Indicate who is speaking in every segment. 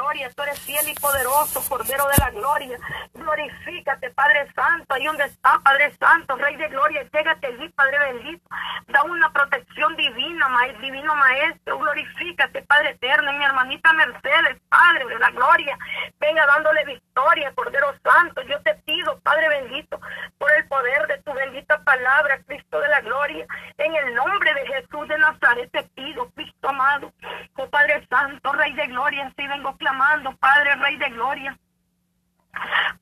Speaker 1: gloria. Tú eres fiel y poderoso, Cordero de la gloria. Glorifícate, Padre Santo, ahí donde está, Padre Santo, Rey de gloria. Llégate allí, Padre bendito. Da una protección divina, divino Maestro. Glorifícate, Padre eterno, y mi hermanita Mercedes, Padre de la gloria. Venga dándole victoria, Cordero Santo. Yo te pido, Padre bendito, por el poder de tu bendita palabra, Cristo de la gloria. En el nombre de Jesús de Nazaret te pido, Cristo amado. Oh Padre Santo, Rey de gloria, así vengo clamando, Padre Rey de gloria.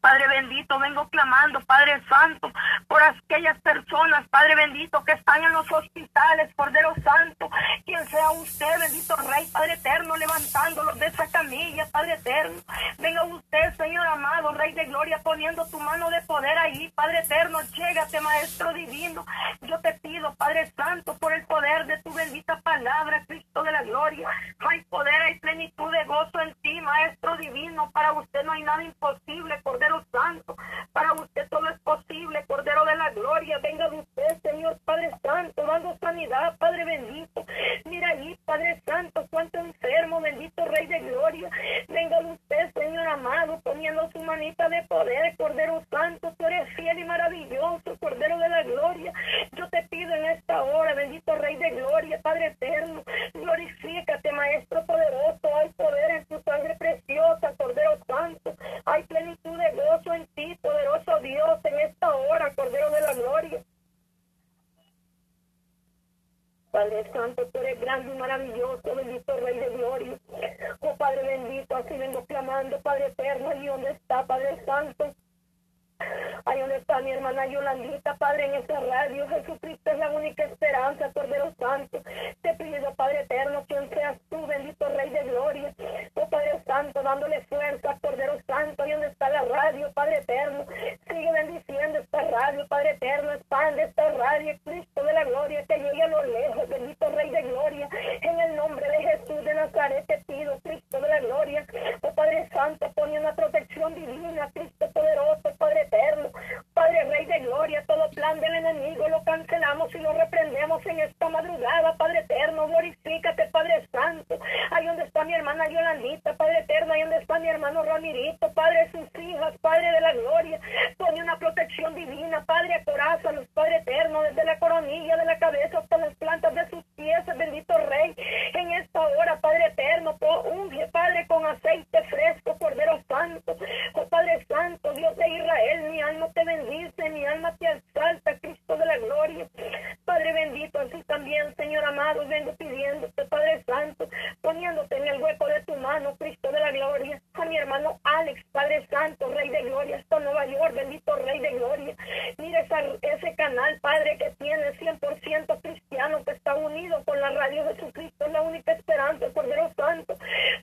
Speaker 1: Padre bendito, vengo clamando, Padre Santo, por aquellas personas, Padre bendito, que están en los hospitales, Cordero Santo, quien sea usted, bendito Rey, Padre eterno, levantándolos de esa camilla, Padre eterno. Venga usted, Señor amado, Rey de gloria, poniendo tu mano de poder ahí, Padre eterno, llégate, Maestro divino. Yo te pido, Padre Santo, por el poder de tu bendita palabra, Cristo de la gloria. Hay poder, hay plenitud de gozo en ti, Maestro divino. Para usted no hay nada imposible. Cordero Santo. Para usted todo es posible, Cordero de la Gloria. Venga de usted, Señor Padre Santo, dando sanidad, Padre bendito. Mira allí, Padre Santo, cuánto enfermo, bendito Rey de Gloria. Venga de usted, Señor amado, poniendo su manita de poder, Cordero Santo. Tú eres fiel y maravilloso, Cordero de la Gloria. Yo te pido en esta hora, bendito Rey de Gloria, Padre eterno. Glorifícate, Maestro poderoso. Hay poder en tu sangre preciosa, Cordero Santo. Hay plenitud de gozo en ti, poderoso Dios, en esta hora, Cordero de la Gloria. Padre Santo, tú eres grande y maravilloso, bendito Rey de Gloria. Oh Padre bendito, así vengo clamando, Padre eterno, y dónde está, Padre Santo. Ahí donde está mi hermana Yolandita, Padre, en esta radio. Jesucristo es la única esperanza, Cordero Santo. Te pido, Padre eterno, quien seas tú, bendito Rey de Gloria. Santo, dándole fuerza, Cordero Santo, ahí donde está la radio, Padre eterno. Sigue bendiciendo esta radio, Padre eterno. Expande esta radio, Cristo de la gloria, que llegue a lo lejos, bendito Rey de Gloria. En el nombre de Jesús de Nazaret te pido, Cristo de la gloria. Oh Padre Santo, pone una protección divina, Cristo poderoso, Padre eterno. Padre Rey de Gloria, todo plan del enemigo lo cancelamos y lo reprendemos en esta madrugada, Padre eterno. Glorifícate, Padre Santo. Ahí donde está mi hermana Yolandita, Padre eterno. Ahí donde está mi hermano Ramirito, Padre de sus hijas, Padre de la Gloria. Pone una protección divina, Padre, los Padre eterno, desde la coronilla de la cabeza hasta las plantas de sus pies, bendito Rey. En esta hora, Padre eterno, unge, Padre, con aceite fresco, Cordero Santo. Oh Padre Santo, Dios de Israel, mi alma te bendice, mi alma te exalta, Cristo de la gloria. Padre bendito, así también, Señor amado, vengo pidiéndote, Padre Santo, poniéndote en el hueco de tu mano, Cristo de la gloria. A mi hermano Alex, Padre Santo, Rey de gloria, hasta Nueva York, bendito Rey de gloria. Mira ese canal, Padre, que tiene 100% cristiano, que está unido con la radio Jesucristo, es la única esperanza, Cordero Santo.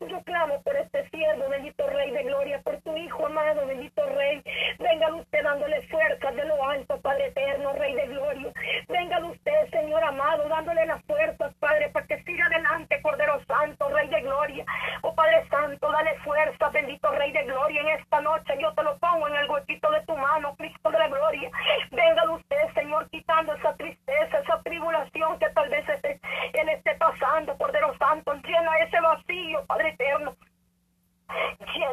Speaker 1: Yo clamo por este siervo, bendito Rey de gloria, por tu Hijo amado, bendito Rey. Venga usted dándole fuerzas de lo alto, Padre eterno, Rey de gloria. Venga usted, Señor amado, dándole las fuerzas, Padre, para que siga adelante, Cordero Santo, Rey de gloria. Oh Padre Santo, dale fuerza, bendito Rey de gloria. En esta noche yo te lo pongo en el huequito de tu mano, Cristo de la gloria. Venga usted, Señor, quitando esa tristeza, esa tribulación que tal vez Él esté pasando, Cordero Santo. Llena ese vacío, Padre eterno.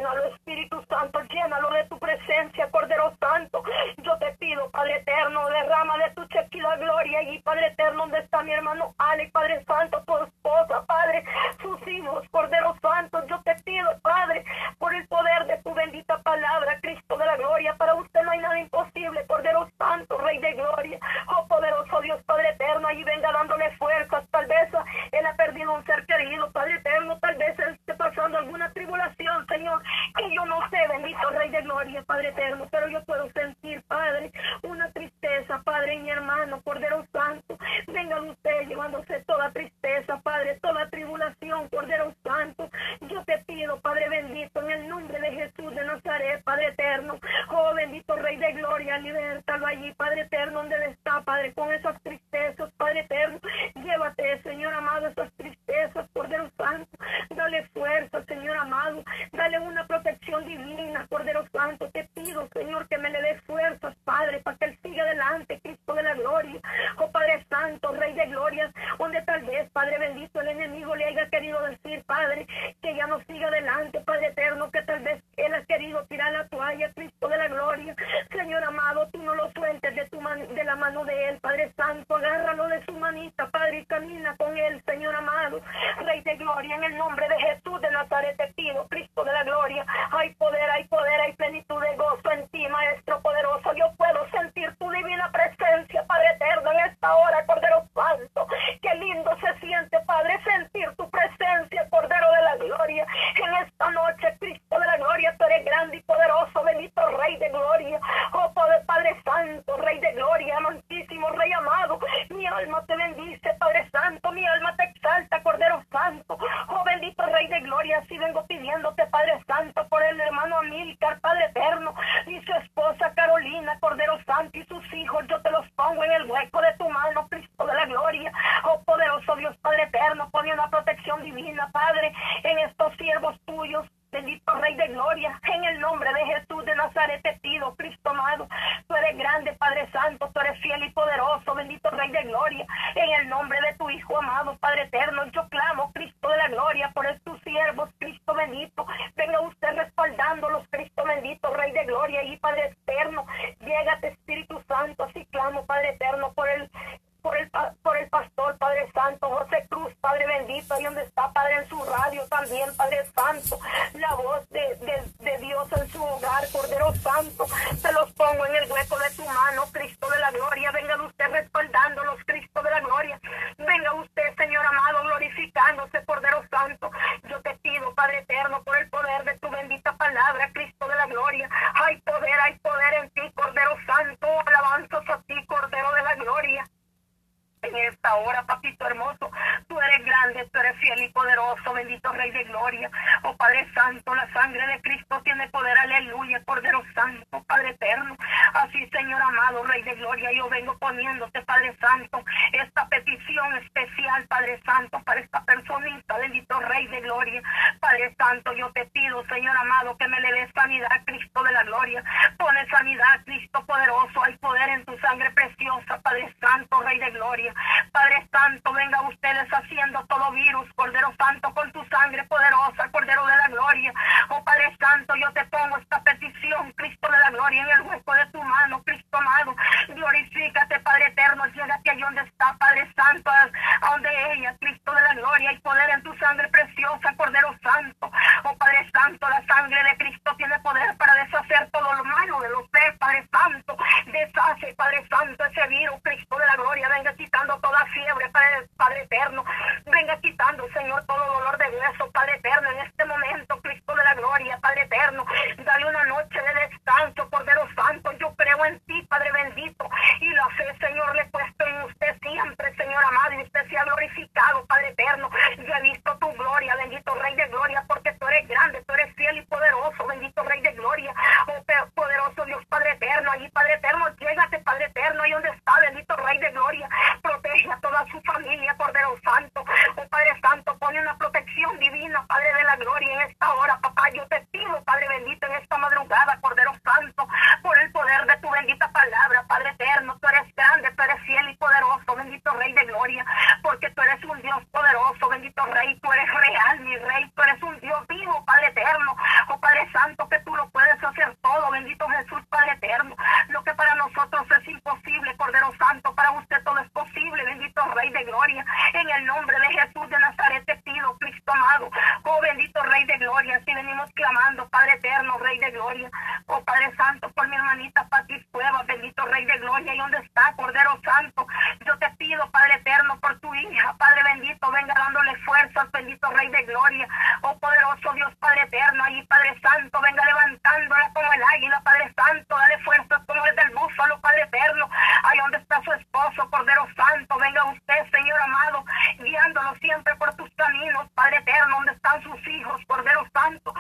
Speaker 1: Llénalo, Espíritu Santo, llénalo de tu presencia, Cordero Santo. Yo te pido, Padre Eterno, derrama de tu chequila gloria y Padre Eterno, donde está mi hermano Ale, Padre Santo, tu esposa, Padre, sus hijos, Cordero Santo. Yo te pido, Padre, por el poder de tu bendita palabra, Cristo de la gloria. Para usted no hay nada imposible, Cordero Santo, Rey de gloria. Oh, poderoso Dios, Padre Eterno, ahí venga dándole fuerzas. Tal vez él ha perdido un ser querido, Padre Eterno, tal vez él esté pasando alguna tribulación Señor, que yo no sé, bendito Gloria, Padre eterno, pero yo puedo sentir, Padre, una tristeza, Padre, mi hermano, Cordero Santo. Venga usted llevándose alma te bendice, Padre Santo, mi alma te Yo te pongo esta petición, Cristo de la gloria, en el hueco de tu mano, Cristo amado. Glorifícate, Padre eterno, llénate ahí donde está, Padre santo, a donde ella, Cristo de la gloria, y poder en tu sangre precioso Cordero Santo, venga usted, Señor amado, guiándolo siempre por tus caminos, Padre eterno, donde están sus hijos, Cordero Santo.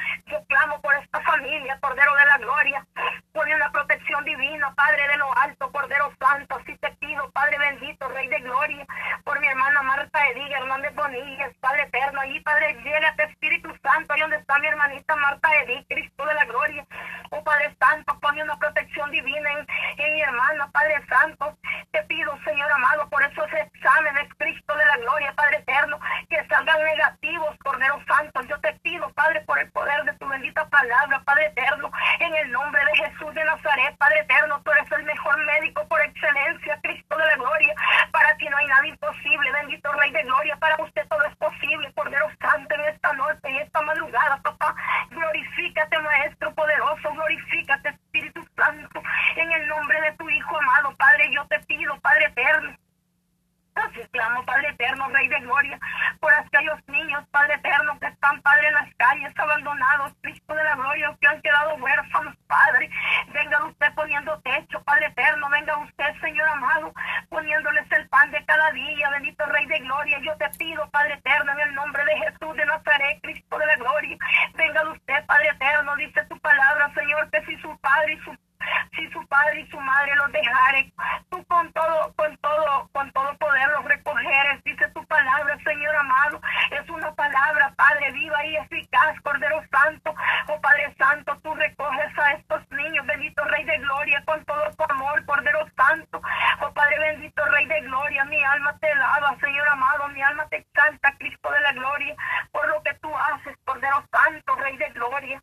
Speaker 1: Rey de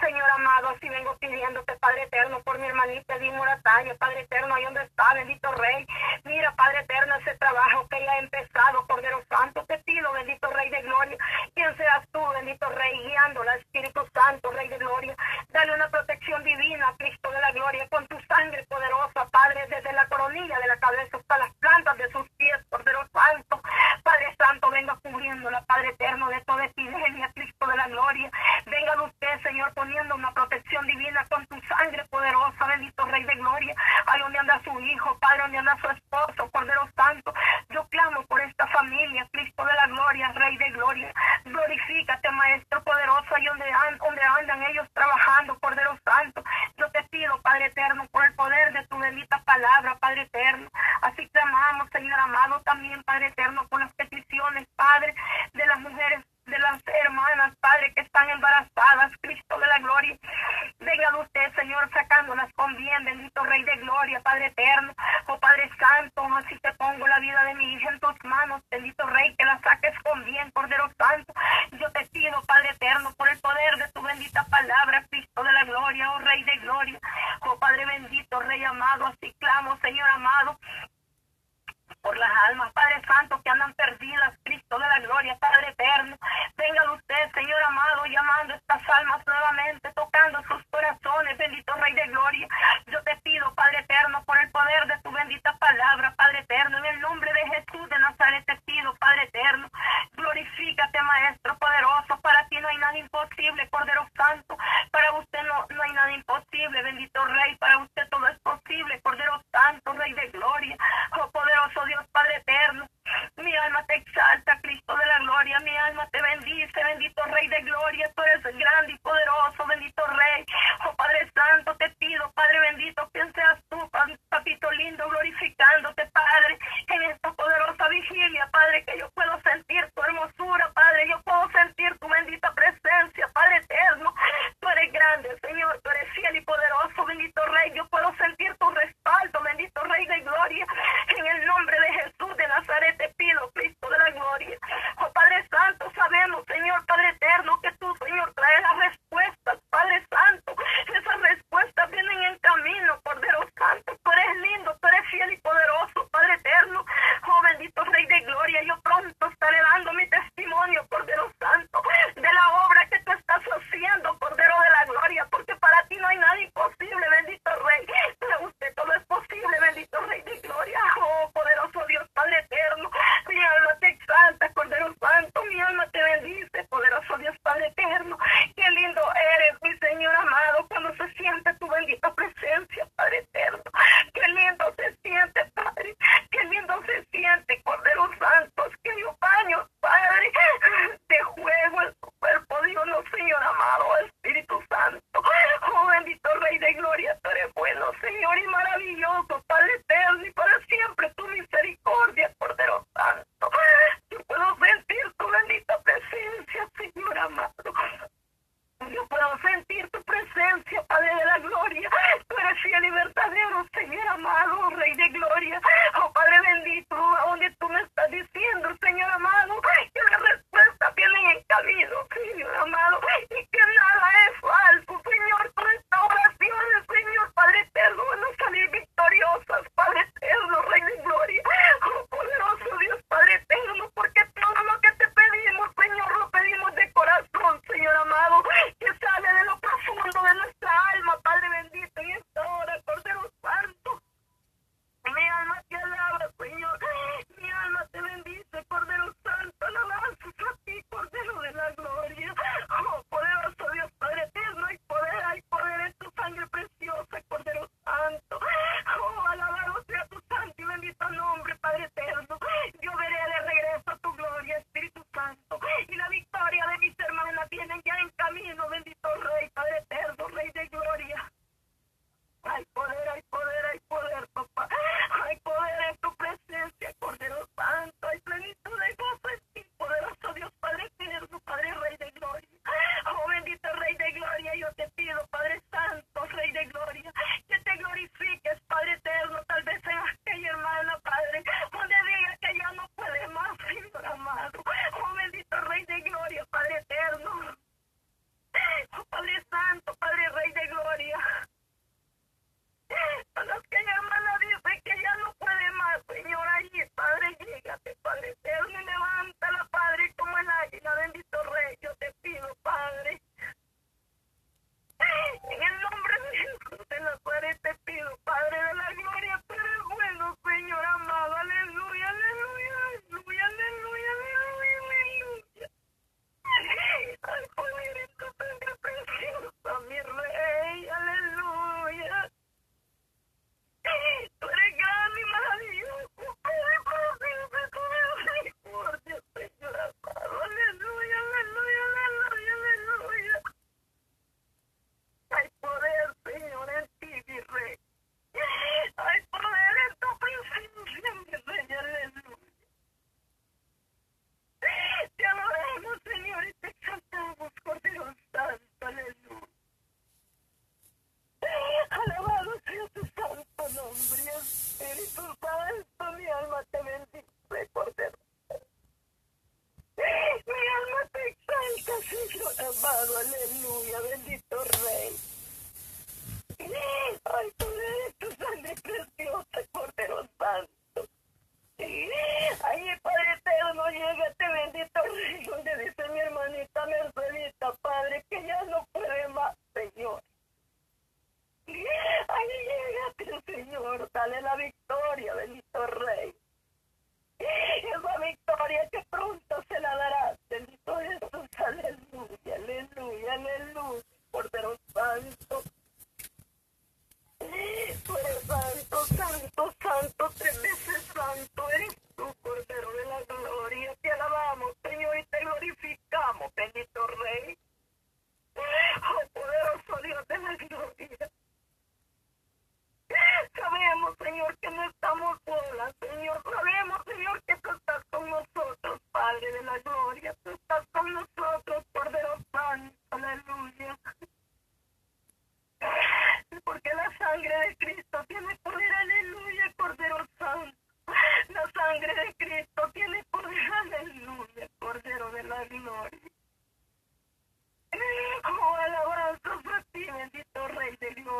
Speaker 1: Gloria. Así vengo pidiéndote, Padre eterno, por mi hermanita Edith Moratalla, Padre eterno, ahí donde está, bendito Rey. Mira, Padre eterno, ese trabajo que ya ha empezado, Cordero Santo, te pido, bendito Rey de Gloria, quien seas tú, bendito Rey, guiándola, Espíritu Santo, Rey de Gloria. Dale una protección divina, Cristo de la Gloria, con tu sangre poderosa, Padre, desde la coronilla de la cabeza hasta las plantas de sus pies, Cordero Santo. Padre Santo, venga cubriéndola, Padre eterno, de toda epidemia, Cristo de la Gloria. Venga usted, Señor, poniendo una protección divina con tu sangre poderosa, bendito Rey de Gloria. Ahí donde anda su hijo, Padre, donde anda su esposo, Cordero Santo. Yo clamo por esta familia, Cristo de la Gloria, Rey de Gloria. Glorifícate, Maestro poderoso, ahí donde, an- donde andan ellos trabajando, Cordero Santo. Yo te pido, Padre eterno, por el poder de tu bendita palabra, Padre eterno. Así clamamos, Señor amado, también, Padre eterno, por las peticiones, Padre, de las mujeres de las hermanas, Padre, que están embarazadas, Cristo de la gloria. Venga usted, Señor, sacándolas con bien, bendito Rey de gloria, Padre eterno, oh Padre Santo, así te pongo la vida de mi hija en tus manos, bendito Rey, que la saques con bien, Cordero Santo. Yo te pido, Padre eterno, por el poder de tu bendita palabra, Cristo de la gloria, oh Rey de gloria, oh Padre bendito, Rey amado, así clamo, Señor amado, por las almas, Padre Santo, que andan perdidas, Cristo de la gloria, Padre eterno. Venga usted, Señor amado, llamando estas almas nuevamente, tocando sus corazones, bendito Rey de gloria. Yo te pido, Padre eterno, por el poder de tu bendita palabra, Padre eterno, en el nombre de Jesús de Nazaret te pido, Padre eterno. Glorifícate, Maestro poderoso, para ti no hay nada imposible, Cordero Santo. Para usted no, no hay nada imposible, bendito Rey, para usted todo es posible, Cordero Santo, Rey de gloria. Oh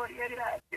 Speaker 1: Rey de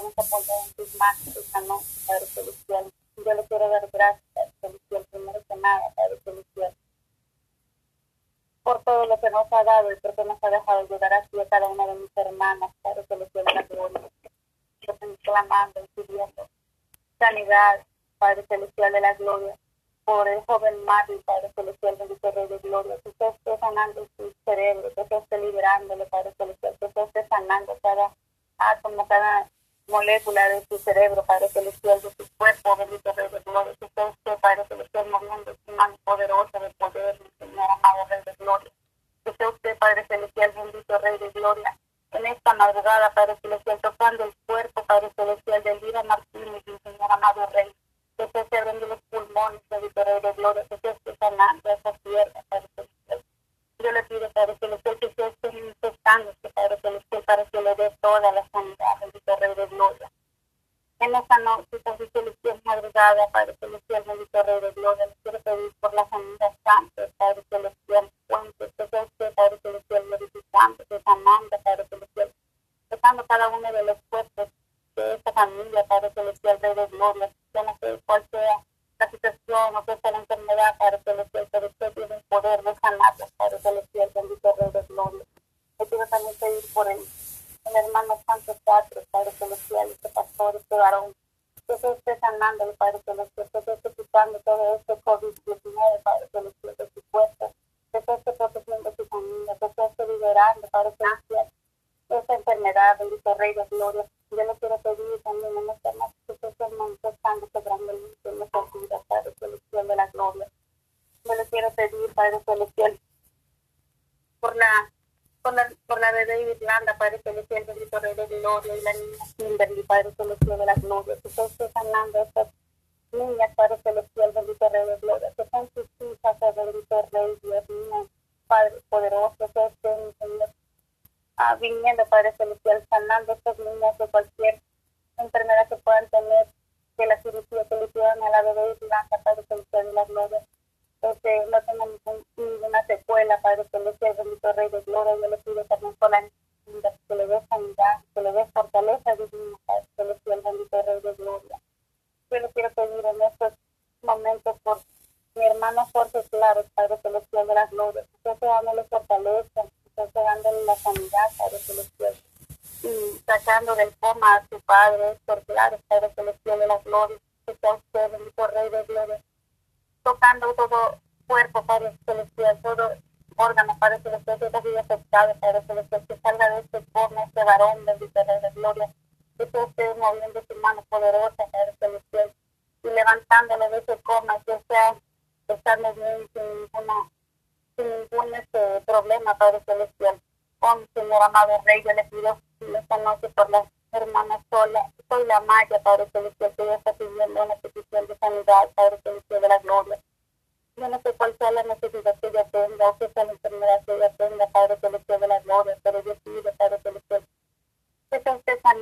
Speaker 2: vamos a poner en tus manos, Padre Celestial. Yo le quiero dar gracias, Padre Celestial, primero que nada, Padre Celestial, por todo lo que nos ha dado y por que nos ha dejado llegar aquí a cada una de mis hermanas, Padre Celestial, la que yo estoy clamando y pidiendo sanidad, Padre Celestial de la Gloria, por el joven Mario, Padre Celestial, bendito Rey de Gloria, que usted esté sanando su cerebro, que usted esté liberándole, Padre Celestial, que usted esté sanando cada ah, átomo, cada moléculas de su cerebro, Padre Celestial, de su cuerpo, bendito Rey de Gloria, que sea usted, Padre Celestial, moviendo su mano poderosa de poder, Señor amado Rey de Gloria. Que sea usted, Padre Celestial, bendito Rey de Gloria, en esta madrugada, Padre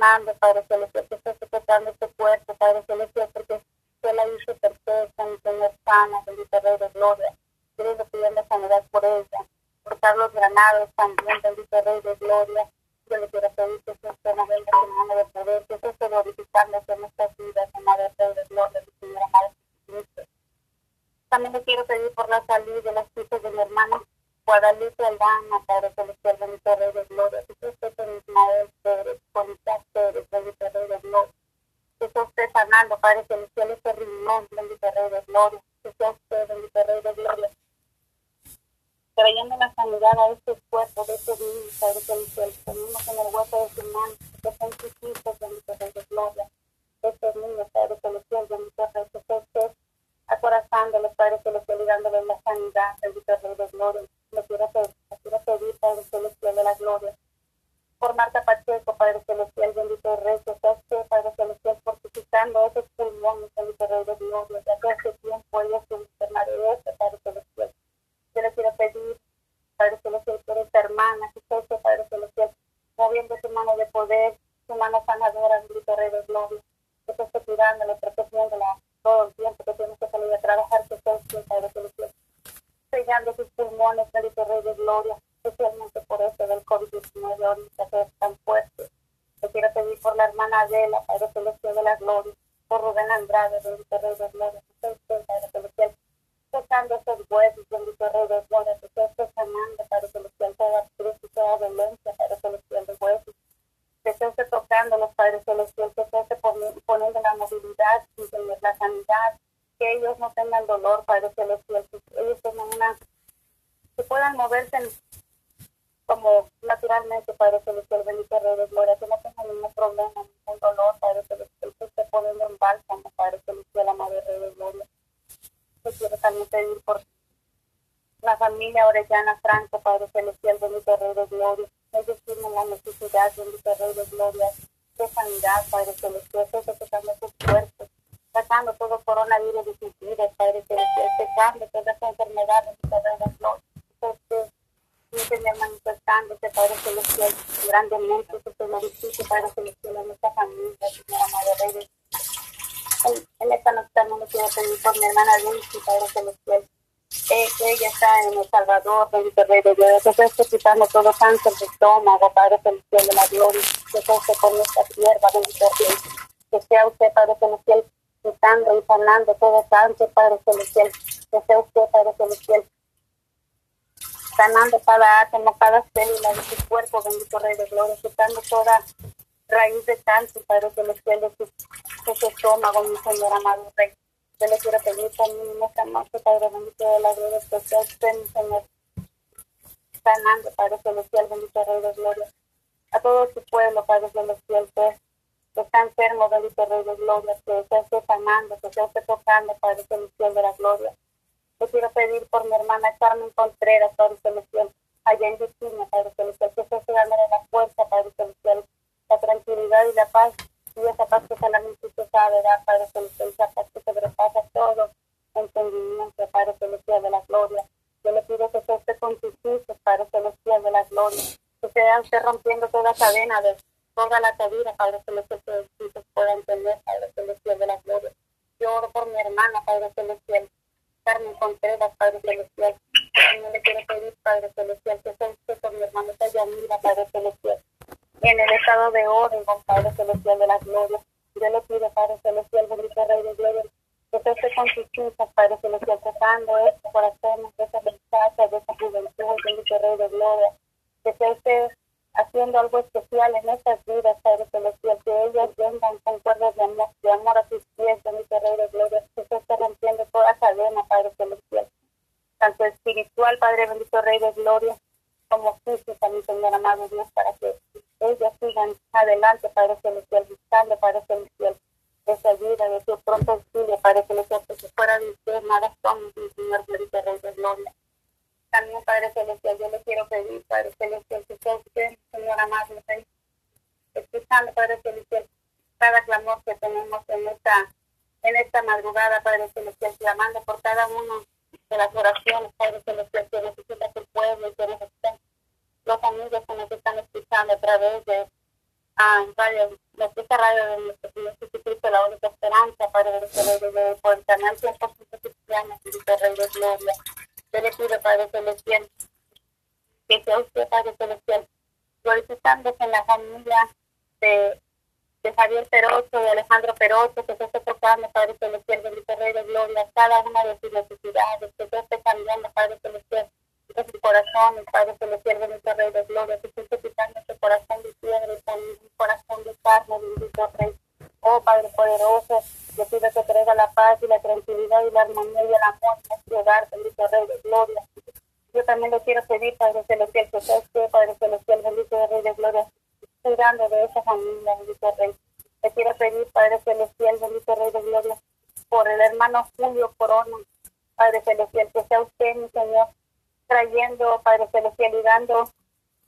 Speaker 2: sanando, Padre Celestial, que esté tocando este cuerpo, Padre Celestial, porque usted la hizo perfecta, mi Señor sana, bendito Rey de gloria. Le pidiendo sanidad por ella, por Carlos Granados también, bendito Rey de gloria. Yo le quiero pedir que usted no venga su mano de poder, que usted esté glorificándose en nuestras vidas, Madre Rey de gloria, mi Señor amado Jesucristo. También le quiero pedir por la salud de las hijas de mi hermana Guadalupe Aldana, Padre Celestial, bendito Rey de gloria. Esté con Ismael Pérez, Isaac Pérez, bendito Rey de gloria sea usted sanando, Padre Celestial, este riñón, bendito Rey de Gloria, que sea usted, bendito Rey de Gloria, trayendo la sanidad a este cuerpo de este niño, Padre Celestial, ponemos en el hueso de su mano, que sean sus hijos, bendito Rey de Gloria, este niño, Padre Celestial, bendito Rey, que sea usted acorazándole, Padre Celestial, y dándole la sanidad, bendito Rey de Gloria, pedir, le quiero pedir, Padre Celestial de la Gloria, por Marta Pacheco, Padre Celestial, bendito Rey, que sea usted, Padre Celestial, fortificando esos pulmones, bendito Rey de Gloria, ya que tiempo enferma de este, Padre Celestial. Yo le quiero pedir, Padre Celestial, por esta hermana, que usted, Padre Celestial, moviendo su mano de poder, su mano sanadora, bendito Rey de Gloria, que sea usted cuidándola, protegiéndola todo el tiempo que tiene que salir a trabajar, que usted, Padre Celestial, sellando sus pulmones, bendito Rey de Gloria, especialmente por este del COVID-19 ahorita que es tan fuerte. Le quiero pedir por la hermana Adela, Padre Celestial de la Gloria, por Rubén Andrade, bendito Rey de Gloria, que usted, Padre Celestial, tocando esos huesos, bendito Rey de Gloria, que usted sanando, Padre Celestial, toda crisis, toda dolencia, Padre Celestial de huesos, que usted tocando los Padres Celestial, que usted poniendo la movilidad, la sanidad, que ellos no tengan dolor, Padre Celestial, que ellos tengan puedan moverse en como naturalmente, Padre Celestial, bendito Rey de Gloria, que no tenga ningún problema, ningún dolor, Padre Celestial, que esté poniendo en bálsamo, Padre Celestial, Madre Rey de Gloria. Yo quiero también pedir por la familia Orellana Franco, Padre Celestial, bendito Rey de Gloria. Ellos tienen la necesidad, bendito Rey de Gloria, de sanidad, Padre Celestial, que tocando sus cuerpos, sacando todo coronavirus de sus vidas, Padre Celestial, secando todas las enfermedades, bendito Rey de Gloria. Señor, manifestándose, Padre Celestial, grandemente, se glorifique, Padre Celestial, en nuestra familia, Señora Madre Reyes. En, en esta noche también le quiero pedir por mi hermana Lucy, Padre Celestial, eh, que ella está en El Salvador, bendito Rey de Dios, se esté quitando todo cáncer de estómago, Padre Celestial de la gloria, que sea usted con esta tierra, bendito Rey, que sea usted, Padre Celestial, quitando y sanando todo cáncer, Padre Celestial, que sea usted, Padre Celestial, sanando cada átomo, cada célula de su cuerpo, bendito Rey de Gloria, quitando toda raíz de cáncer, Padre Celestial, de su, de su estómago, mi Señor amado Rey. Yo le quiero pedir también en esta noche, Padre bendito de la gloria, sea usted, mi Señor, sanando, Padre Celestial, bendito Rey de Gloria, a todo su pueblo, Padre Celestial, que, que está enfermo, bendito Rey de Gloria, que sea usted sanando, que sea usted tocando, Padre Celestial de la gloria. Yo quiero pedir por mi hermana Carmen Contreras, Padre Celestial, allá en Virginia, Padre Celestial, que esté dándole la fuerza, Padre Celestial, la tranquilidad y la paz, y esa paz que solamente usted sabe dar, Padre Celestial, esa paz que sobrepasa todo entendimiento, Padre Celestial de la gloria. Yo le pido que usted con sus hijos, Padre Celestial de la gloria, que sea usted rompiendo toda cadena de toda la cabida, Padre Celestial, Yo también le quiero pedir, Padre Celestial, que usted, Padre Celestial, bendito Rey de Gloria, cuidando de esa familia, bendito Rey. Le quiero pedir, Padre Celestial, bendito Rey de Gloria, por el hermano Julio Corona, Padre Celestial, que sea usted, mi Señor, trayendo, Padre Celestial, y dando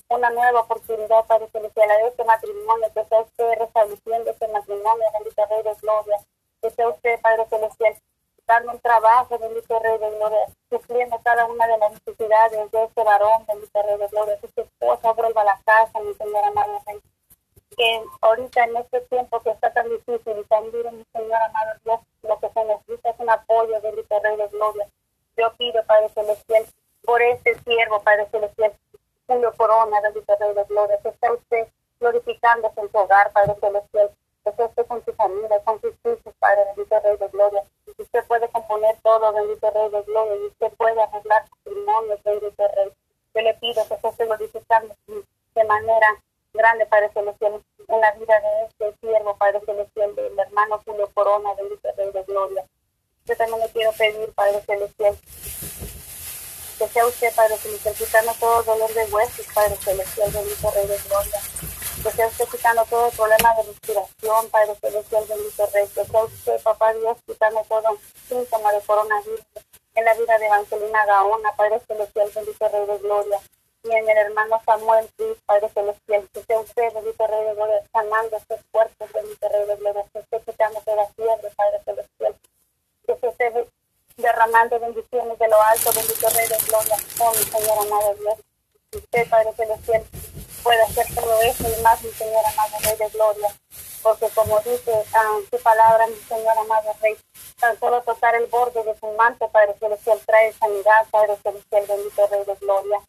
Speaker 2: una nueva oportunidad, Padre Celestial, a este matrimonio, que sea usted restableciendo este matrimonio, bendito Rey de Gloria, que sea usted, Padre Celestial, dando un trabajo, bendito Rey de Gloria, supliendo cada una de las necesidades de este varón, bendito Rey de Gloria, que su esposa vuelva a la casa, mi Señor amado Rey. Que ahorita en este tiempo que está tan difícil y tan duro, mi Señor amado Dios, lo que se necesita es un apoyo, bendito Rey de Gloria. Yo pido, Padre Celestial, por este siervo, Padre Celestial, Julio Corona, bendito Rey de Gloria, que está usted glorificándose en su hogar, Padre Celestial, que esté usted con su familia, con sus hijos, Padre bendito Rey de Gloria. Usted puede componer todo, bendito Rey de Gloria, y usted puede arreglar su matrimonio, bendito Rey. Yo le pido que esté glorificando de manera grande, Padre Celestial, en la vida de este siervo, Padre Celestial, del hermano Julio Corona, bendito Rey de Gloria. Yo también le quiero pedir, Padre Celestial, que sea usted, Padre Celestial, quitando todo dolor de huesos, Padre Celestial, bendito Rey de Gloria. Sea usted quitando todo problema de respiración, Padre Celestial, bendito Rey. Que sea usted, Papá Dios, quitando todo síntoma de coronavirus en la vida de Evangelina Gaona, Padre Celestial, bendito Rey de Gloria. Y en el hermano Samuel Padre Celestial, que sea usted, bendito Rey de Gloria, sanando estos cuerpos, bendito Rey de Gloria. Que esté quitando toda fiebre, Padre Celestial. Que se esté derramando bendiciones de lo alto, bendito Rey de Gloria, oh mi Señor amado Dios. Usted, Padre Celestial, puede hacer todo eso y más, mi Señor amado Rey de Gloria. Porque como dice uh, su palabra, mi Señor amado Rey, tan solo tocar el borde de su manto, Padre Celestial, trae sanidad, Padre Celestial, bendito Rey de Gloria.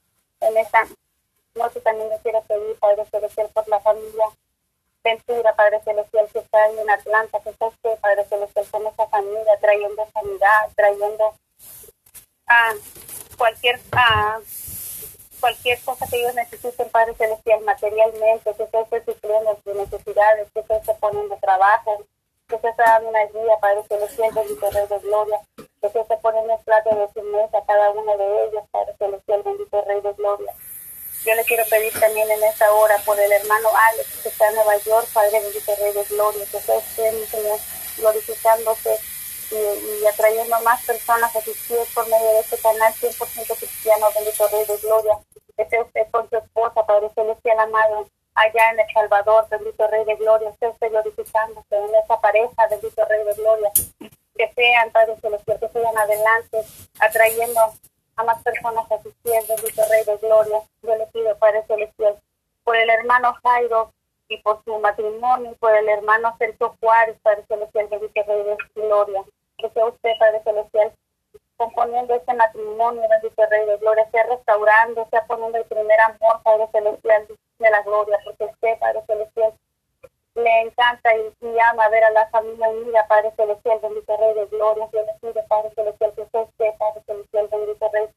Speaker 2: En esta noche también le quiero pedir, Padre Celestial, por la familia Ventura, Padre Celestial, que está ahí en Atlanta, que está usted, Padre Celestial, con esa familia, trayendo sanidad, trayendo ah, cualquier ah, cualquier cosa que ellos necesiten, Padre Celestial, materialmente, que se esté supliendo sus necesidades, que se esté poniendo trabajo, que se esté dando una guía, Padre Celestial, bendito Rey de Gloria, que se esté poniendo el plato de su mesa a cada uno de ellos, Padre Celestial, bendito Rey de Gloria. Yo le quiero pedir también en esta hora por el hermano Alex que está en Nueva York, Padre bendito Rey de Gloria, que usted, mi Señor, glorificándose y, y, atrayendo más personas a sus pies por medio de este canal 100% cristiano, bendito Rey de Gloria. Que sea usted con su esposa, Padre Celestial amado, allá en El Salvador, bendito Rey de Gloria, esté usted glorificándose en esa pareja, bendito Rey de Gloria. Que sean, Padre Celestial, que sigan adelante, atrayendo a más personas a sus pies, bendito Rey de Gloria. Yo le pido, Padre Celestial, por el hermano Jairo y por su matrimonio, por el hermano Sergio Juárez, Padre Celestial, bendito Rey de Gloria. Que sea usted, Padre Celestial, componiendo este matrimonio, bendito Rey de Gloria, sea restaurando, sea poniendo el primer amor, Padre Celestial, de la gloria, porque usted, Padre Celestial, le encanta y, ama ver a la familia unida, Padre Celestial, bendito Rey de Gloria, Dios le Padre Celestial, que usted, Padre Celestial, bendito Rey,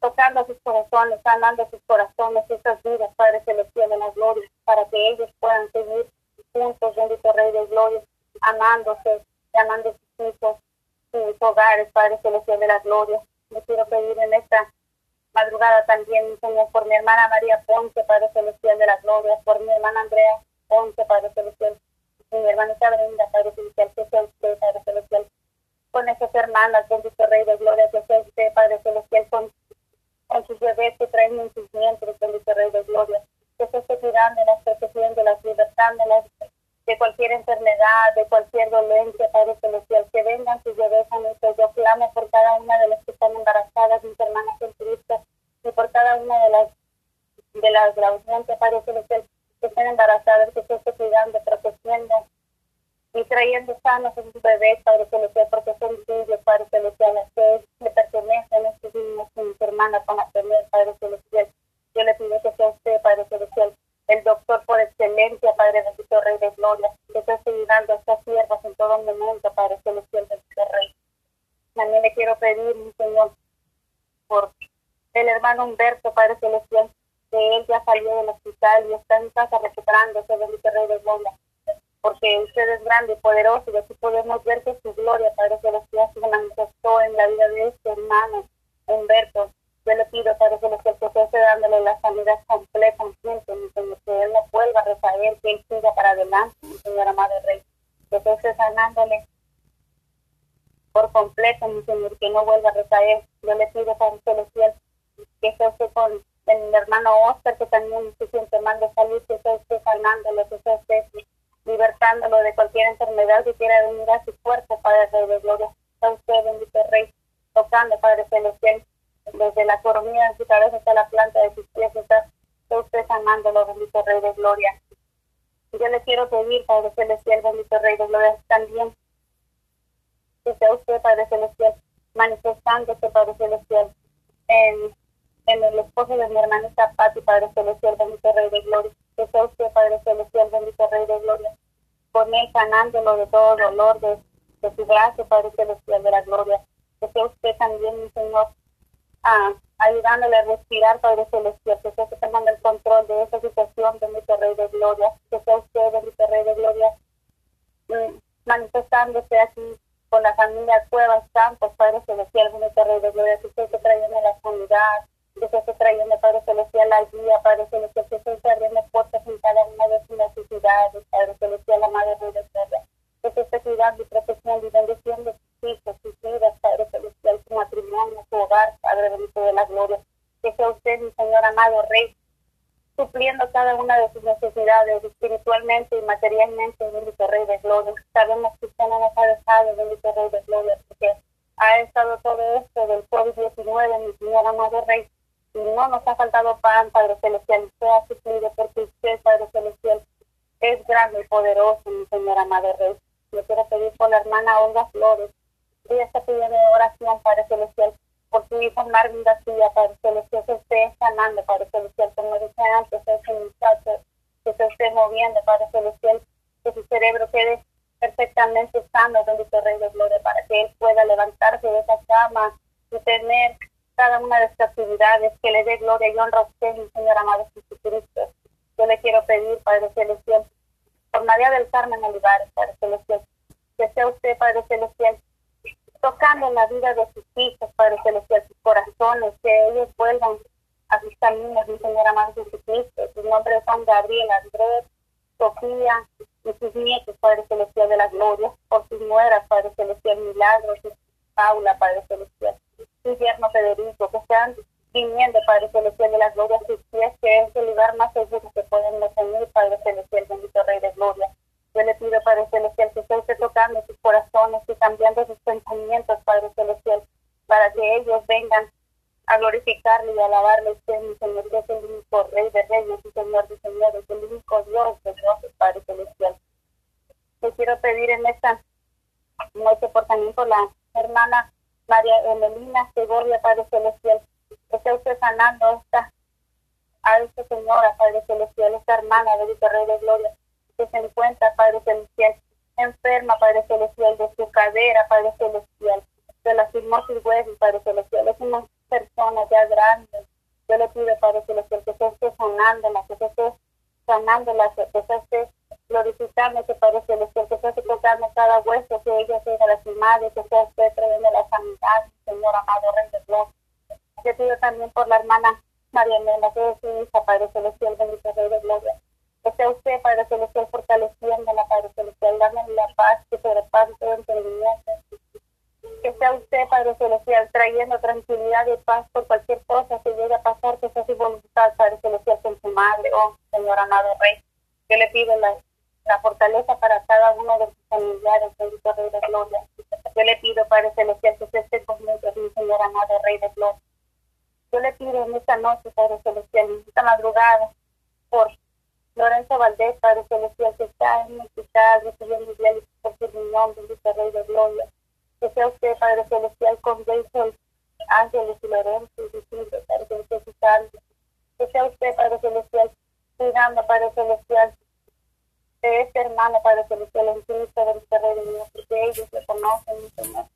Speaker 2: tocando sus corazones, sanando sus corazones, esas vidas, Padre Celestial, en la gloria, para que ellos puedan seguir juntos, bendito Rey de Gloria, amándose, amando hijos, sus hogares, Padre Celestial de la Gloria. Le quiero pedir en esta madrugada también, Señor, por mi hermana María Ponce, Padre Celestial de la Gloria, por mi hermana Andrea Ponce, Padre Celestial, y mi hermanita Brenda, Padre Celestial, que sea usted, Padre Celestial, con esas hermanas, bendito Rey de Gloria, que sea usted, Padre Celestial, con, con sus bebés que traen en sus vientres, bendito Rey de Gloria, que se esté cuidándolas, protegiéndolas, libertándolas de cualquier enfermedad, de cualquier dolencia, Padre Celestial, que vengan sus bebés a nosotros. Yo clamo por cada una de las que están embarazadas, mis hermanas en Cristo, y por cada una de las de las de Padre Celestial, que estén embarazadas, que se cuidando, protegiendo y trayendo sanos a sus bebés, Padre Celestial, porque son tuyos, Padre Celestial, a que le pertenecen estos niños, mis hermanas van a tener, Padre Celestial. Yo le pido que sea usted, Padre Celestial, el doctor por excelencia, Padre bendito Rey de Gloria, que esté ayudando a estas siervas en todo momento, Padre Celestial bendito Rey. También le quiero pedir, mi Señor, por el hermano Humberto, Padre Celestial, que él ya salió del hospital y está en casa recuperándose, bendito Rey de Gloria, porque usted es grande y poderoso y así podemos ver que su gloria, Padre Celestial, se manifestó en la vida de este hermano Humberto. Yo le pido, Padre Celestial, que usted esté dándole la sanidad completa, mi Señor, que él no vuelva a recaer, que él siga para adelante, mi Señor amado Rey, que esté sanándole por completo, mi Señor, que no vuelva a recaer. Yo le pido, Padre Celestial, que esté con el hermano Oscar, que también se siente mal de salud, que usted esté sanándolo, que usted libertándolo de cualquier enfermedad que quiera venir a su cuerpo, Padre de Gloria. Está usted, bendito Rey, tocando, Padre Celestial, desde la coronilla de su cabeza hasta la planta de sus pies, está usted sanándolo, bendito Rey de Gloria. Yo le quiero pedir, Padre Celestial, bendito Rey de Gloria, también que sea usted, Padre Celestial, manifestándose, Padre Celestial, en, en el esposo de mi hermanita Pati, Padre Celestial, bendito Rey de Gloria. Que sea usted, Padre Celestial, bendito Rey de Gloria, con él sanándolo de todo dolor, de, de su brazo, Padre Celestial de la Gloria. Que sea usted también, mi Señor, ayudándole a respirar, Padre Celestial, que usted tomando el control de esa situación, bendito Rey de Gloria. Que sea usted, bendito Rey de Gloria, mm, manifestándose aquí con la familia Cuevas Campos, Padre Celestial, bendito Rey de Gloria, que usted esté trayendo la comunidad, que usted esté trayendo, Padre Celestial, la guía, Padre Celestial, que usted esté abriendo puertas en cada de sus necesidades, Padre Celestial, la Madre de Gloria, que usted esté cuidando y protegiendo y bendiciendo sus hijos, sus vidas, Padre Celestial, su matrimonio, su hogar, Padre bendito de la gloria, que sea usted, mi Señor amado Rey, supliendo cada una de sus necesidades espiritualmente y materialmente, bendito Rey de Gloria. Sabemos que usted no nos ha dejado, bendito Rey de Gloria, porque ha estado todo esto del COVID-19, mi Señor amado Rey, y no nos ha faltado pan, Padre Celestial, usted ha suplido porque usted, Padre Celestial, es grande y poderoso, mi Señor amado Rey. Yo quiero pedir por la hermana Olga Flores, ella está pidiendo oración, Padre Celestial, por su hijo Marvin García, Padre Celestial, que esté sanando, Padre Celestial, como dije antes, ese muchacho que se esté moviendo, Padre Celestial, que su cerebro quede perfectamente sano, bendito Rey de Gloria, para que él pueda levantarse de esa cama y tener cada una de estas actividades, que le dé gloria y honra a usted, mi Señor amado Jesucristo. Yo le quiero pedir, Padre Celestial, por María del Carmen Olivares, Padre Celestial, que sea usted, Padre Celestial, tocando en la vida de sus hijos, Padre Celestial, sus corazones, que ellos vuelvan a sus caminos, mi Señor amado Jesucristo. Sus nombres son Gabriel, Andrés, Sofía y sus nietos, Padre Celestial de la Gloria, por sus nueras, Padre Celestial, Milagros, Paula, Padre Celestial, su yerno Federico, que están viniendo, Padre Celestial de la Gloria, sus pies, que es el lugar más seguro que pueden tener, Padre Celestial, bendito Rey de Gloria. Yo le pido, Padre Celestial, que usted esté tocando sus corazones y cambiando sus pensamientos, Padre Celestial, para que ellos vengan a glorificarle y alabarle usted, mi Señor, Dios es el único Rey de Reyes y Señor de Señores, el único Dios de Dios, Padre Celestial. Te quiero pedir en esta noche por también por la hermana María Emelina Segovia, Padre Celestial, que esté usted sanando esta, a esta señora, Padre Celestial, esta hermana, bendito Rey de Gloria, se encuentra, Padre Celestial, enferma, Padre Celestial, de su cadera, Padre Celestial, de la fibrosis huesos, Padre Celestial, es una persona ya grande. Yo le pido, Padre Celestial, que se esté sanándola, que se esté sanándola, que se esté glorificando, que Padre Celestial, que se esté tocando cada hueso, que ella sea lastimada, que se esté trayendo la sanidad, Señor amado Rey de Dios. Yo pido también por la hermana María Mena, que es su hija, Padre Celestial, bendito Rey de Gloria. Que sea usted, Padre Celestial, fortaleciéndola, Padre Celestial, dándole la paz que sobrepasa todo entendimiento que sea usted, Padre Celestial, trayendo tranquilidad y paz por cualquier cosa que llegue a pasar, que sea su voluntad, Padre Celestial, con su madre, oh Señor amado Rey. Yo le pido la, fortaleza para cada uno de sus familiares, bendito Rey de Gloria. Yo le pido, Padre Celestial, que usted esté conmigo, mi Señor amado Rey de Gloria. Yo le pido en esta noche, Padre Celestial, en esta madrugada, por Lorenzo Valdés, Padre Celestial, que está en el hospital recibiendo diálisis por su riñón, bendito Rey de Gloria. Que sea usted, Padre Celestial, con Rachel, Ángeles y Lorenzo y discípulos, Padre Celestial, que sea usted, Padre Celestial, cuidando, Padre Celestial, de este hermano, Padre Celestial, en Cristo, del Rey de Dios, porque ellos le conocen, Señor.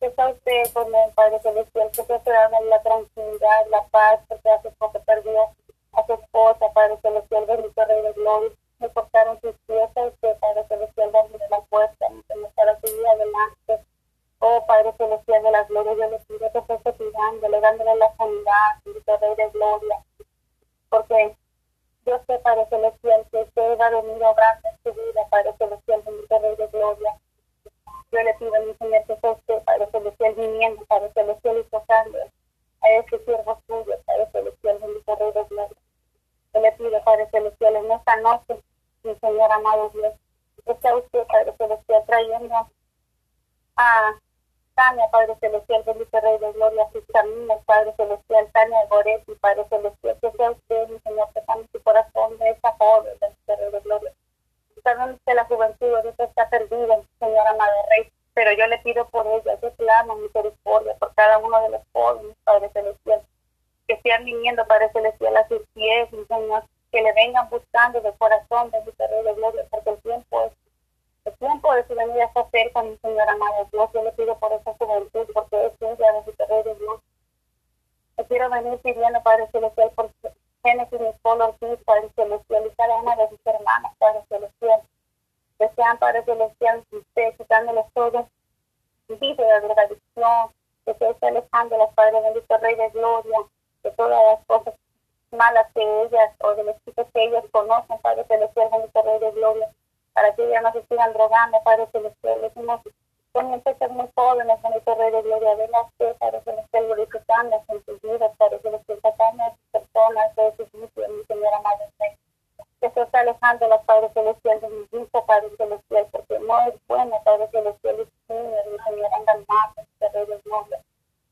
Speaker 2: Que sea usted con él, Padre Celestial, que sea dando la tranquilidad, la paz, porque hace poco perdió a su esposa, Padre Celestial, bendito Rey de Gloria. Me cortaron sus pies a usted, Padre Celestial, dándole la puerta, para seguir adelante Oh Padre Celestial de la Gloria, yo le pido que esté cuidándole, dándole la sanidad, Cristo Rey de Gloria. Porque yo sé, Padre Celestial, que usted va a venir obrando en su vida, Padre Celestial, bendito Rey de Gloria. Yo le pido a mi Señor que usted, Padre Celestial, viniendo, Padre Celestial, y tocando a ese siervo suyo, Padre Celestial, bendito Rey de Gloria. Yo le pido, Padre Celestial, en esta noche, mi Señor amado Dios, que sea usted, Padre Celestial, trayendo a Tania, Padre Celestial, bendito Rey de Gloria, sus caminos, Padre Celestial, Tania Goretti, Padre Celestial, que sea usted, mi Señor, que en su corazón de esa joven, bendito Rey de Gloria. Sabemos que la juventud ahorita está perdida, Señor amado Rey, pero yo le pido por ella, yo clamo misericordia por cada uno de los jóvenes, Padre Celestial, que sean viniendo, Padre Celestial, a sus pies, mi Señor, que le vengan buscando de corazón, bendito Rey de Gloria, porque el tiempo es el tiempo de su venida está cerca, mi Señor amado Dios. Yo le pido por esa juventud, porque es tuya, bendito Rey de Dios. Yo quiero venir pidiendo, Padre Celestial, por Génesis, mi Color, Padre Celestial, y cada una de sus hermanas, Padre Celestial. Que sean, Padre Celestial, usted quitándoles todo, vive de drogadicción, que usted esté alejándolas, Padre bendito Rey de Gloria, de todas las cosas malas que ellas, o de los chicos que ellas conocen, Padre Celestial, bendito Rey de Gloria para que ya no se sigan drogando, Padre Celestial. Decimos, son empezar muy jóvenes, bendito Rey de Gloria, ven a usted, Padre Celestial, glorificando en sus vidas, Padre Celestial, sacando a sus personas de sus vidas, mi Señora Madre Que se está alejando la Padre Celestial de mi vida, Padre Celestial, porque no es bueno, Padre Celestial, y Señor, mi Señora, andan mal, Rey de Gloria.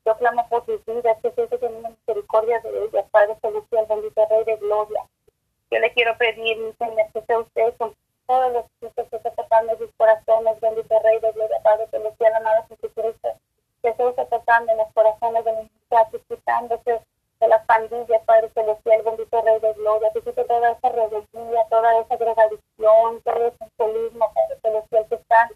Speaker 2: Yo clamo por sus vidas, que se tenga misericordia de ellas, Padre Celestial, bendito Rey de Gloria. Yo le quiero pedir, mi Señor, que sea usted con todos los que se tocando sus corazones, bendito Rey de Gloria, Padre Celestial, amado Jesucristo, que se está tocando en los corazones de los muchachos, quitándose de las pandillas, Padre Celestial, bendito Rey de Gloria, que quite toda esa rebeldía, toda esa drogadicción, todo ese alcoholismo, Padre Celestial, que está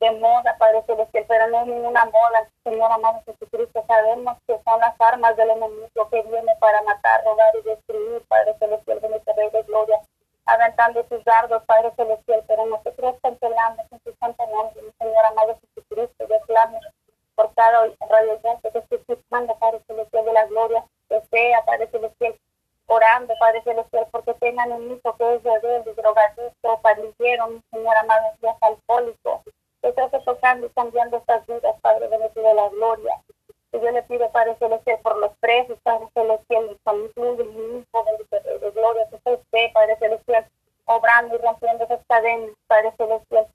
Speaker 2: de moda, Padre Celestial, pero no es ninguna moda, Señor amado Jesucristo, sabemos que son las armas del enemigo que viene para matar, robar y destruir, Padre Celestial, bendito Rey de Gloria, aventando sus dardos, Padre Celestial, pero nosotros cancelamos en tu santo nombre, Señor amado Jesucristo, yo clamo por cada radio que se manda, Padre Celestial de la gloria, que sea, Padre Celestial, orando, Padre Celestial, porque tengan un hijo que es rebelde, drogadicto, pandillero, mi Señor amado, Dios alcohólico, que esté tocando y cambiando estas vidas, Padre de la gloria. Y yo le pido, Padre Celestial, por los presos, Padre Celestial, mi familia, mi hijo, de gloria, que usted, Padre Celestial, obrando y rompiendo esas cadenas, Padre Celestial,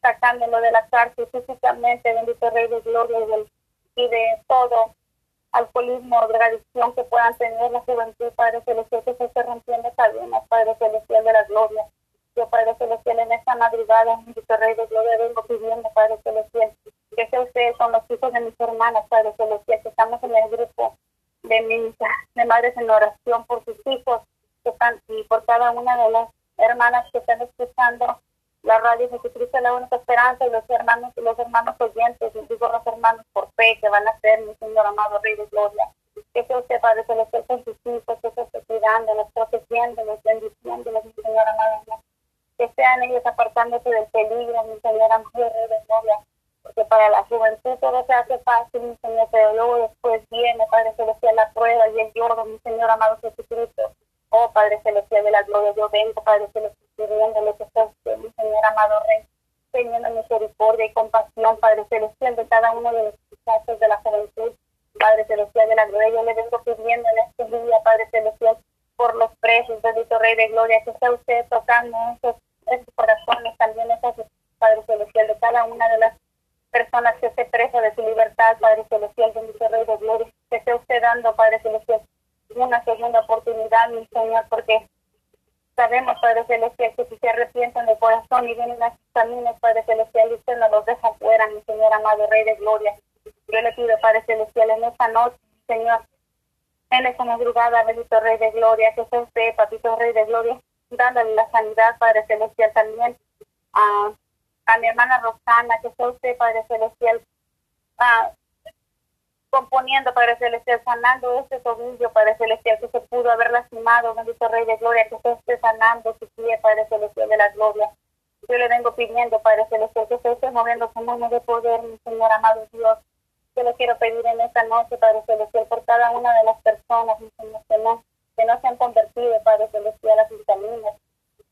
Speaker 2: sacándolo de la cárcel físicamente, bendito Rey de Gloria y, y de todo alcoholismo, drogadicción que puedan tener la juventud, Padre Celestial, que se esté rompiendo cadenas, Padre Celestial de la gloria. Yo, Padre Celestial, en esta madrugada, bendito Rey de Gloria, vengo pidiendo, Padre Celestial, que sea usted con los hijos de mis hermanas, Padre Celestial, que estamos en el grupo de mis de madres en oración por sus hijos que están, y por cada una de las hermanas que están escuchando la radio Jesucristo es la única esperanza y los hermanos y los hermanos oyentes, y digo los hermanos por fe que van a ser mi Señor amado Rey de Gloria. Que sea usted, Padre Celestial, con sus hijos, que sea usted cuidándolos, protegiéndolos, bendiciéndolos, mi Señor amado. Que sean ellos apartándose del peligro, mi Señor de Gloria. Porque para la juventud todo se hace fácil, mi Señor, pero luego después viene, Padre Celestial, la prueba y el lloro, mi Señor amado Jesucristo. Oh, Padre Celestial de la gloria, yo vengo, Padre Celestial, pidiéndole que sea usted, mi Señor amado Rey, teniendo misericordia y compasión, Padre Celestial, de cada uno de los muchachos de la juventud. Padre Celestial de la gloria, yo le vengo pidiendo en este día, Padre Celestial, por los presos, bendito Rey de gloria, que sea usted tocando esos, esos corazones, también esos, Padre Celestial, de cada una de las personas que esté presa de su libertad, Padre Celestial, bendito Rey de gloria, que esté usted dando, Padre Celestial, una segunda oportunidad, mi Señor, porque sabemos, Padre Celestial, que si se arrepienten de corazón y vienen a sus caminos, Padre Celestial, usted no los deja fuera, mi Señor amado Rey de Gloria. Yo le pido, Padre Celestial, en esta noche, Señor, en esta madrugada, bendito Rey de Gloria, que sea usted, Papito Rey de Gloria, dándole la sanidad, Padre Celestial, también a, a mi hermana Rosana, que sea usted, Padre Celestial, a, componiendo, Padre Celestial, sanando este tobillo, Padre Celestial, que se pudo haber lastimado, bendito Rey de Gloria, que se esté sanando su pie, Padre Celestial de la Gloria. Yo le vengo pidiendo, Padre Celestial, que se esté moviendo su mano de poder, mi Señor amado Dios. Yo le quiero pedir en esta noche, Padre Celestial, por cada una de las personas, mi Señor, que no, que no se han convertido, Padre Celestial, a sus caminos.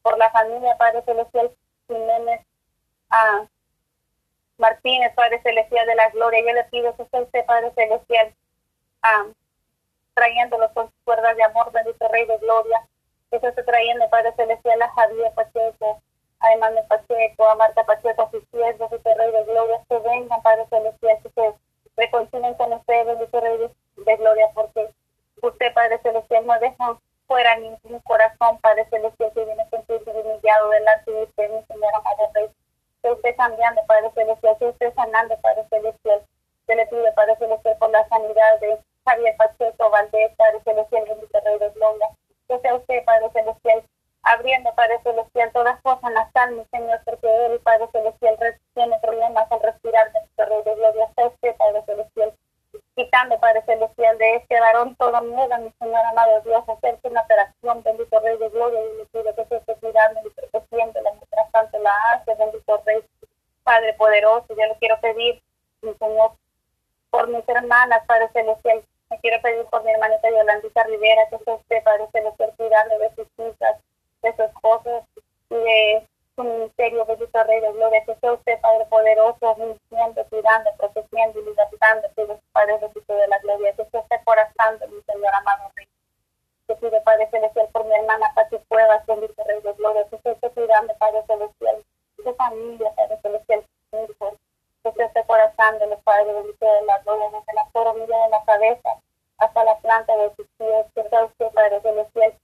Speaker 2: Por la familia, Padre Celestial, Jiménez, a Martínez, Padre Celestial de la Gloria. Yo le pido que usted, Padre Celestial, ah, trayéndolo con sus cuerdas de amor, bendito Rey de Gloria. Que se esté trayendo, Padre Celestial, a Javier Pacheco, a Emanuel Pacheco, a Marta Pacheco, a sus pies, bendito Rey de Gloria. Que vengan, Padre Celestial, que se con usted, bendito Rey de, Gloria, porque usted, Padre Celestial, no deja fuera ningún corazón, Padre Celestial, que viene sentirse humillado delante de usted, mi Señor amado Rey que usted cambiando, Padre Celestial, que usted sanando, Padre Celestial. Se le pide, Padre Celestial, por la sanidad de Javier Pacheco Valdés, Padre Celestial, bendito Rey de Gloria. Que sea usted, Padre Celestial, abriendo, Padre Celestial, todas cosas nasal, mi Señor, porque él, Padre Celestial, tiene problemas al respirar, bendito Rey de Gloria. Sea usted, Padre Celestial, quitando, Padre Celestial, de este varón todo miedo, mi Señor amado Dios, hacerse una operación, bendito Rey de Gloria, y le pido que se esté cuidando y protegiéndola, mientras tanto la hace, bendito Rey, Padre poderoso, yo le quiero pedir, mi Señor, por mis hermanas, Padre Celestial, me quiero pedir por mi hermanita Yolandita Rivera, que sea usted, Padre Celestial, cuidando de sus hijas, de su esposo y de su ministerio, bendito Rey de Gloria, que sea usted, Padre poderoso, bendiciendo, cuidando, protegiendo y libertando, que Padre bendito de la gloria, que sea usted corazando, mi Señor amado Rey. Que pide, Padre Celestial, por mi hermana Pati Cuevas, bendito Rey de Gloria, que usted cuidando, Padre Celestial, de familia, Padre Celestial, que sea usted corazando, Padre bendito de la gloria, desde la coronilla de la cabeza hasta la planta de sus pies, que sea usted, Padre Celestial,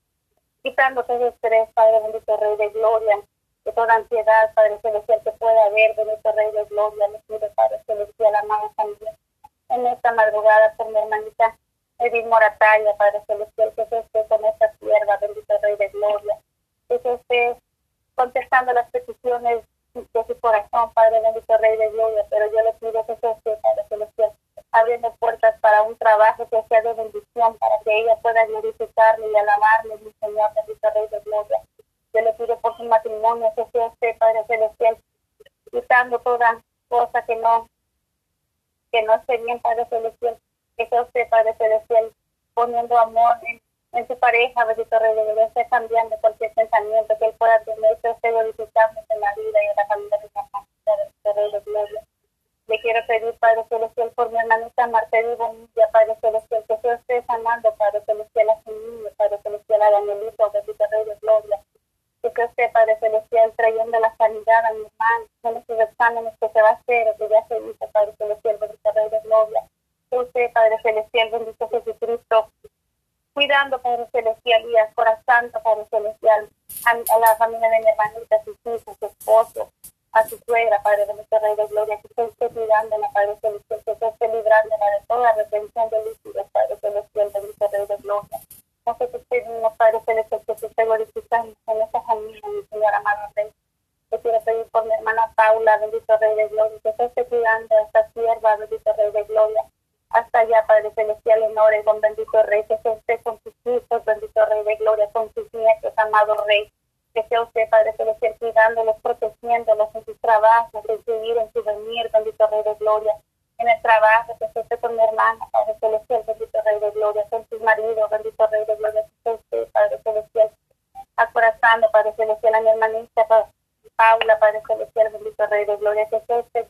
Speaker 2: quitando todo estrés, Padre bendito Rey de Gloria, de toda ansiedad, Padre Celestial, que pueda haber, de nuestro Rey de Gloria, pido, Padre Celestial, amado también, en esta madrugada por mi hermanita Edith Moratalla, Padre Celestial, que se esté con esta sierva, bendito Rey de Gloria, que se esté contestando las peticiones de su corazón, Padre bendito Rey de Gloria, pero yo le pido que se esté, Padre Celestial, abriendo puertas para un trabajo que sea de bendición, para que ella pueda glorificarle y alabarle, no, que no esté bien, Padre Celestial, que sea usted, Padre Celestial, poniendo amor en, en su pareja, bendito Rey de Gloria, esté cambiando cualquier pensamiento que él pueda tener, que esté glorificando en la vida y en la familia de la familia, Rey de Gloria. Le quiero pedir, Padre Celestial, por mi hermanita Marcela Bonilla, la familia de mi hermanita, maridos, bendito Rey de Gloria, Padre Celestial, acorazando, Padre Celestial, a mi hermanita, Paula, Padre Celestial, bendito Rey de Gloria, que usted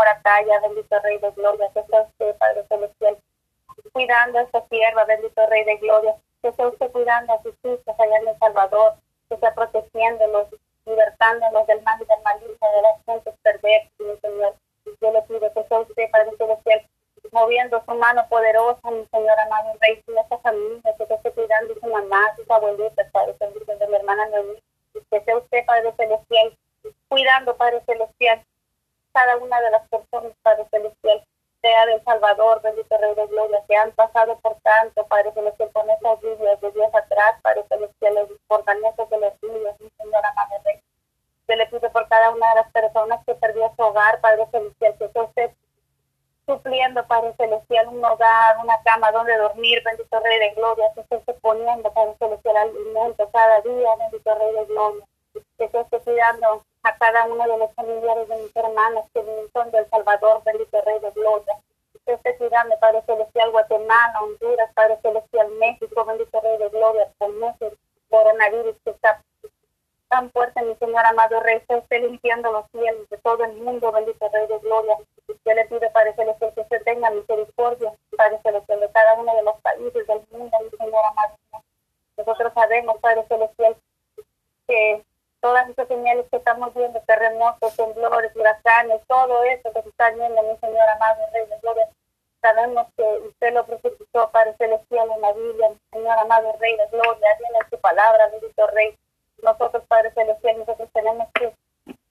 Speaker 2: hermana Noemí son del Salvador, bendito Rey de Gloria, esté cuidando, Padre Celestial, Guatemala, Honduras, Padre Celestial, México, bendito Rey de Gloria, con ese coronavirus que está tan fuerte, mi Señor amado Rey, se esté limpiando los cielos de todo el mundo, bendito Rey de Gloria. Yo le pido, Padre Celestial, que se tenga misericordia, Padre Celestial, de cada uno de los países del mundo, mi Señor amado. Nosotros sabemos, Padre Celestial, que todas esas señales que estamos viendo, terremotos, temblores, huracanes, todo eso que se está viendo, mi Señor amado Rey de Gloria, sabemos que usted lo profetizó, Padre Celestial, en la Biblia, mi Señor amado Rey de Gloria, viene su palabra, bendito Rey nosotros, Padre Celestial, nosotros tenemos que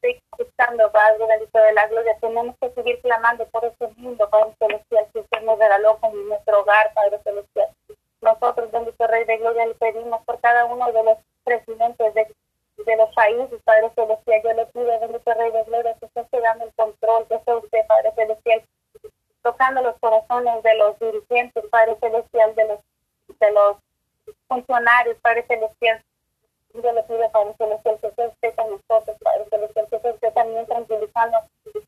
Speaker 2: seguir buscando, Padre bendito de la gloria, tenemos que seguir clamando por ese mundo, Padre Celestial, que usted nos regaló en nuestro hogar, Padre Celestial. Nosotros, bendito Rey de Gloria, le pedimos por cada uno de los presidentes de, de los países, Padre Celestial. Yo le pido, bendito Rey de Gloria, que usted esté dando el control, que sea usted, Padre Celestial, tocando los corazones de los dirigentes, Padre Celestial, de los, de los funcionarios, Padre Celestial, yo le pido, Padre Celestial, que usted esté con nosotros, Padre Celestial, que usted esté también tranquilizando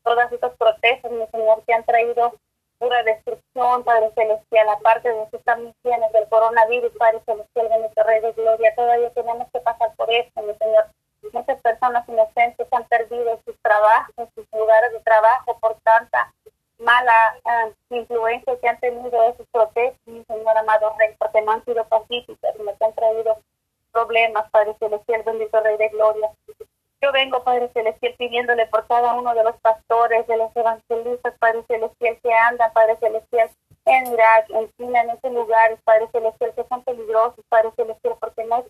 Speaker 2: todas estas protestas, mi Señor, que han traído pura destrucción, Padre Celestial, aparte de sus transmisiones del coronavirus, Padre Celestial, de nuestro Rey de Gloria, todavía tenemos que pasar por esto, mi Señor. Muchas personas inocentes han perdido sus trabajos, sus lugares de trabajo por tanta mala uh, influencia que han tenido esos protestas, mi Señor amado Rey, porque no han sido pacíficas, me han traído problemas, Padre Celestial, bendito Rey de Gloria. Yo vengo, Padre Celestial, pidiéndole por cada uno de los pastores, de los evangelistas, Padre Celestial, que andan, Padre Celestial, en Irak, en China, en esos lugares, Padre Celestial, que son peligrosos, Padre Celestial, porque no,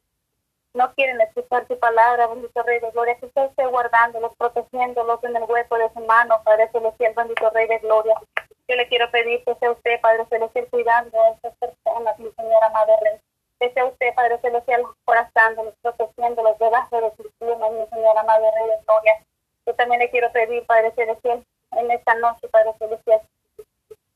Speaker 2: no quieren escuchar tu palabra, bendito Rey de Gloria, que usted esté guardándolos, protegiéndolos en el hueco de su mano, Padre Celestial, bendito Rey de Gloria. Yo le quiero pedir que sea usted, Padre Celestial, cuidando a estas personas, mi Señora Madre Rey que sea usted, Padre Celestial, corazándolos, protegiéndolos debajo de sus plumas, mi Señora Madre de Gloria. Yo también le quiero pedir, Padre Celestial, en esta noche, Padre Celestial,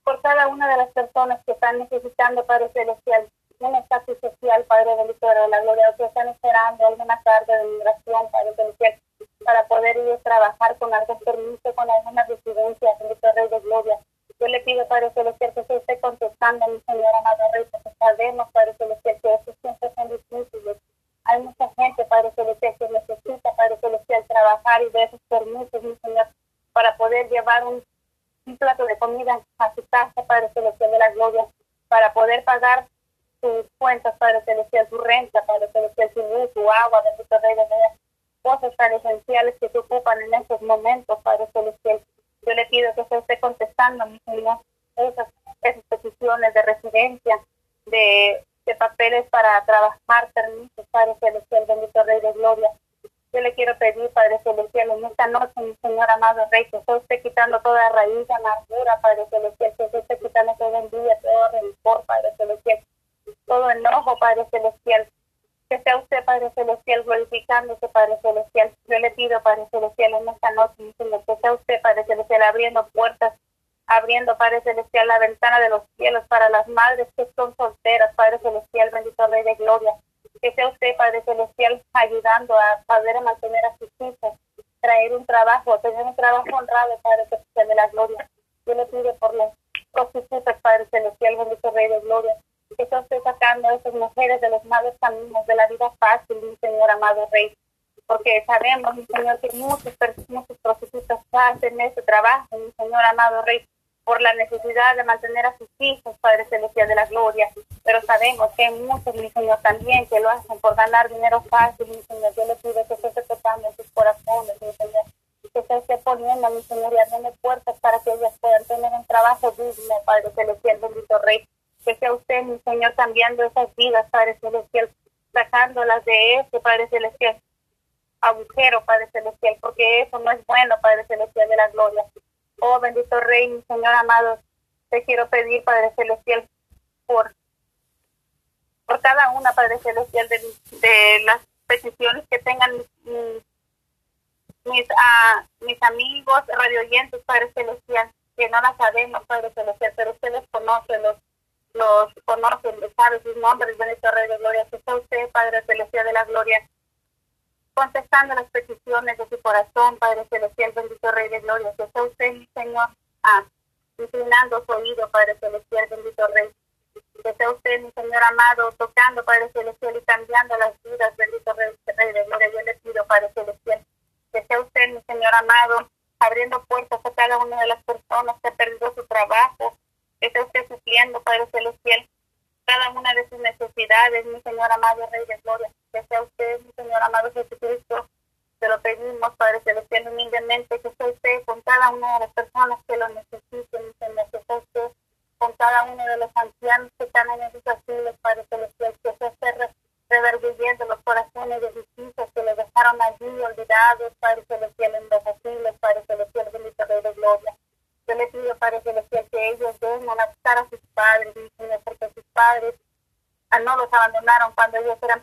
Speaker 2: por cada una de las personas que están necesitando, Padre Celestial, un estatus social, Padre bendito de la gloria, que están esperando alguna carta de migración, Padre Celestial, para poder ir a trabajar con algún permiso, con alguna residencia, bendito Rey de Gloria. Yo le pido, Padre Celestial, que se esté contestando, mi Señor amado Rey, porque sabemos, Padre Celestial, que estos tiempos son difíciles. Hay mucha gente, Padre Celestial, que necesita, Padre Celestial, trabajar y de esos permisos, mi Señor, para poder llevar un, plato de comida a su casa, Padre Celestial de la Gloria, para poder pagar sus cuentas, Padre Celestial, su renta, Padre Celestial, su luz, su agua, bendito Rey de Gloria, cosas tan esenciales que se ocupan en estos momentos, Padre Celestial. Yo le pido que se esté contestando, mi Señor, esas, esas peticiones de residencia, de, de papeles para trabajar, permisos, Padre Celestial, bendito Rey de Gloria. Yo le quiero pedir, Padre Celestial, en esta noche, mi Señor amado Rey, que usted esté quitando toda raíz amargura, Padre Celestial, que usted esté quitando todo envidia, todo rencor, Padre Celestial, todo enojo, Padre Celestial. Que sea usted, Padre Celestial, glorificándose, Padre Celestial. Yo le pido, Padre Celestial, en esta noche, que sea usted, Padre Celestial, abriendo puertas, abriendo, Padre Celestial, la ventana de los cielos para las madres que son solteras, Padre Celestial, bendito Rey de Gloria. Que sea usted, Padre Celestial, ayudando a poder mantener a sus hijos, traer un trabajo, tener un trabajo honrado, Padre Celestial de la Gloria. Yo le pido por las prostitutas, Padre Celestial, bendito Rey de Gloria que yo estoy sacando a esas mujeres de los malos caminos, de la vida fácil, mi Señor amado Rey. Porque sabemos, mi Señor, que muchos, muchos prostitutas hacen ese trabajo, mi Señor amado Rey, por la necesidad de mantener a sus hijos, Padre Celestial de la Gloria. Pero sabemos que hay muchos, mi Señor, también que lo hacen por ganar dinero fácil, mi Señor. Yo le pido que se esté tocando en sus corazones, mi Señor. Que se esté poniendo, mi Señor, y abriendo puertas para que ellas puedan tener un trabajo digno, Padre Celestial, bendito Rey que sea usted, mi Señor, cambiando esas vidas, Padre Celestial, sacándolas de ese, Padre Celestial, agujero, Padre Celestial, porque eso no es bueno, Padre Celestial de la gloria. Oh, bendito Rey, mi Señor amado, te quiero pedir, Padre Celestial, por, por cada una, Padre Celestial, de, de las peticiones que tengan mis, mis, uh, mis amigos radioyentes, Padre Celestial, que no las sabemos, Padre Celestial, pero usted los conoce, los los conocen, sabe sus nombres, Rey de Gloria, que está usted, Padre Celestial de la Gloria, contestando las peticiones de su corazón, Padre Celestial, bendito Rey de Gloria, que está usted, mi Señor, ah, inclinando su oído, Padre Celestial, bendito Rey, que sea usted, mi Señor amado, tocando, Padre Celestial, y cambiando las vidas, bendito Rey, Rey de Gloria, yo le pido, Padre Celestial, que sea usted, mi Señor amado, abriendo puertas a cada una de las personas que ha perdido su trabajo, esté usted supliendo, Padre Celestial, cada una de sus necesidades, mi Señor amado Rey de Gloria, que sea usted, mi Señor amado Jesucristo, te lo pedimos, Padre Celestial, humildemente, que sea usted con cada una de las personas que lo necesiten, mi Señor, que sea usted con cada uno de los ancianos que están en esos asilos, Padre Celestial, que sea usted reverguyendo los corazones de sus hijos que le dejaron allí olvidados, Padre Celestial, en los asilos, Padre Celestial, bendito Rey de Gloria. Yo le pido, Padre Celestial, que ellos vengan a buscar a sus padres, mi Señor, porque sus padres ah, no los abandonaron cuando ellos eran